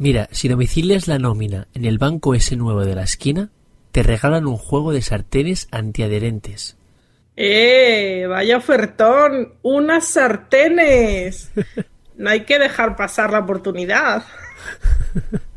Mira, si domicilias la nómina en el banco ese nuevo de la esquina, te regalan un juego de sartenes antiadherentes. ¡Eh! ¡Vaya ofertón! ¡Unas sartenes! No hay que dejar pasar la oportunidad.